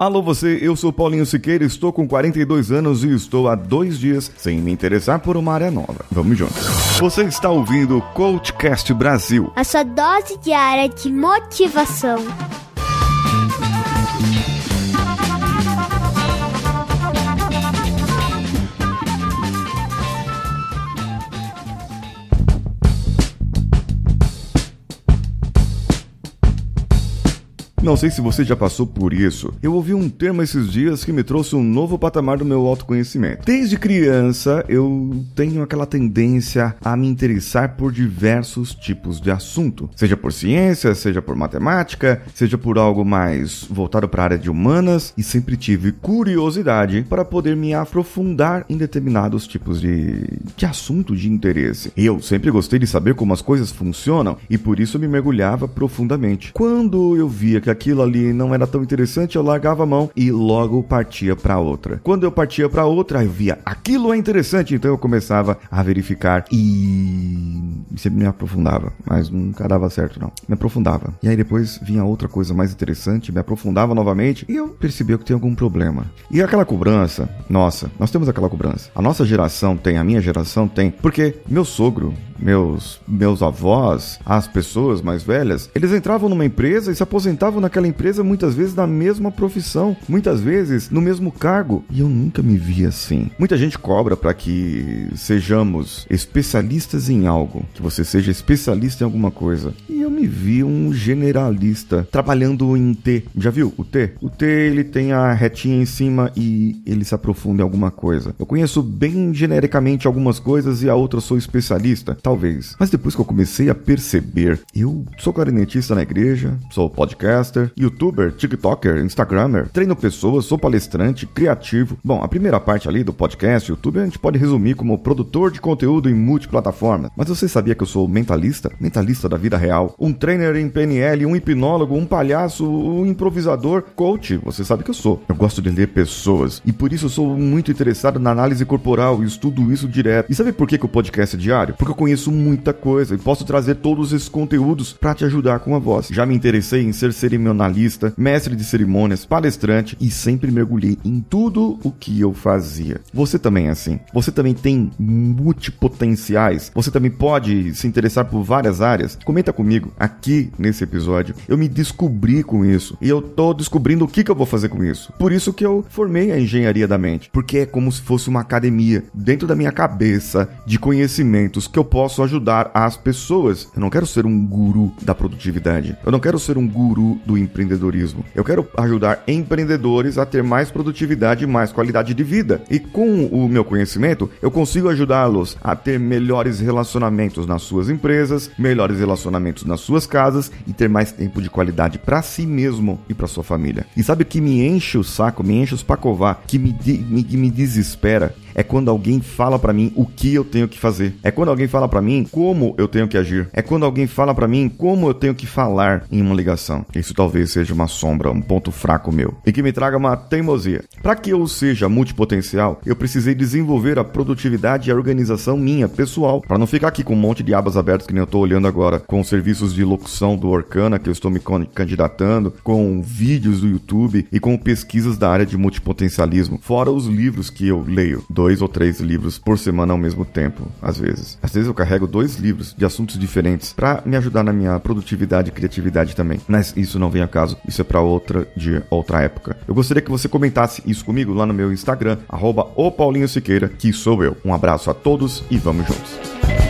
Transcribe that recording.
Alô você, eu sou Paulinho Siqueira, estou com 42 anos e estou há dois dias sem me interessar por uma área nova. Vamos juntos. Você está ouvindo o Coachcast Brasil. A sua dose diária de motivação. Não sei se você já passou por isso. Eu ouvi um termo esses dias que me trouxe um novo patamar do meu autoconhecimento. Desde criança, eu tenho aquela tendência a me interessar por diversos tipos de assunto, seja por ciência, seja por matemática, seja por algo mais voltado para a área de humanas, e sempre tive curiosidade para poder me aprofundar em determinados tipos de, de assunto de interesse. Eu sempre gostei de saber como as coisas funcionam e por isso me mergulhava profundamente. Quando eu via que aquilo ali não era tão interessante, eu largava a mão e logo partia para outra. Quando eu partia para outra, eu via aquilo é interessante, então eu começava a verificar e sempre me aprofundava, mas nunca dava certo não. Me aprofundava. E aí depois vinha outra coisa mais interessante, me aprofundava novamente e eu percebi que tem algum problema. E aquela cobrança, nossa, nós temos aquela cobrança. A nossa geração tem, a minha geração tem, porque meu sogro, meus meus avós, as pessoas mais velhas, eles entravam numa empresa e se aposentavam naquela empresa muitas vezes na mesma profissão, muitas vezes no mesmo cargo, e eu nunca me vi assim. Muita gente cobra para que sejamos especialistas em algo, que você seja especialista em alguma coisa. E eu me vi um generalista trabalhando em T. Já viu o T? O T ele tem a retinha em cima e ele se aprofunda em alguma coisa. Eu conheço bem genericamente algumas coisas e a outra sou especialista, talvez. Mas depois que eu comecei a perceber, eu sou clarinetista na igreja, sou podcast podcaster, youtuber, tiktoker, instagramer, treino pessoas, sou palestrante, criativo. Bom, a primeira parte ali do podcast, YouTube, a gente pode resumir como produtor de conteúdo em multiplataformas. Mas você sabia que eu sou mentalista? Mentalista da vida real. Um trainer em PNL, um hipnólogo, um palhaço, um improvisador, coach. Você sabe que eu sou. Eu gosto de ler pessoas. E por isso eu sou muito interessado na análise corporal e estudo isso direto. E sabe por que, que o podcast é diário? Porque eu conheço muita coisa e posso trazer todos esses conteúdos para te ajudar com a voz. Já me interessei em ser cerimonialista, mestre de cerimônias, palestrante e sempre mergulhei em tudo o que eu fazia. Você também é assim. Você também tem multipotenciais. Você também pode se interessar por várias áreas. Comenta comigo aqui nesse episódio. Eu me descobri com isso e eu tô descobrindo o que, que eu vou fazer com isso. Por isso que eu formei a engenharia da mente, porque é como se fosse uma academia dentro da minha cabeça de conhecimentos que eu posso ajudar as pessoas. Eu não quero ser um guru da produtividade. Eu não quero ser um guru do empreendedorismo. Eu quero ajudar empreendedores a ter mais produtividade e mais qualidade de vida. E com o meu conhecimento, eu consigo ajudá-los a ter melhores relacionamentos nas suas empresas, melhores relacionamentos nas suas casas e ter mais tempo de qualidade para si mesmo e para sua família. E sabe o que me enche o saco, me enche os pacovar, que me, me, me desespera? É quando alguém fala para mim o que eu tenho que fazer. É quando alguém fala para mim como eu tenho que agir. É quando alguém fala para mim como eu tenho que falar em uma ligação. Isso talvez seja uma sombra, um ponto fraco meu e que me traga uma teimosia. Para que eu seja multipotencial, eu precisei desenvolver a produtividade e a organização minha, pessoal, para não ficar aqui com um monte de abas abertas que nem eu tô olhando agora, com serviços de locução do Orkana que eu estou me candidatando, com vídeos do YouTube e com pesquisas da área de multipotencialismo, fora os livros que eu leio dois ou três livros por semana ao mesmo tempo, às vezes. Às vezes eu carrego dois livros de assuntos diferentes para me ajudar na minha produtividade e criatividade também. Mas isso não vem a caso, isso é para outra de outra época. Eu gostaria que você comentasse isso comigo lá no meu Instagram, arroba o Paulinho Siqueira, que sou eu. Um abraço a todos e vamos juntos.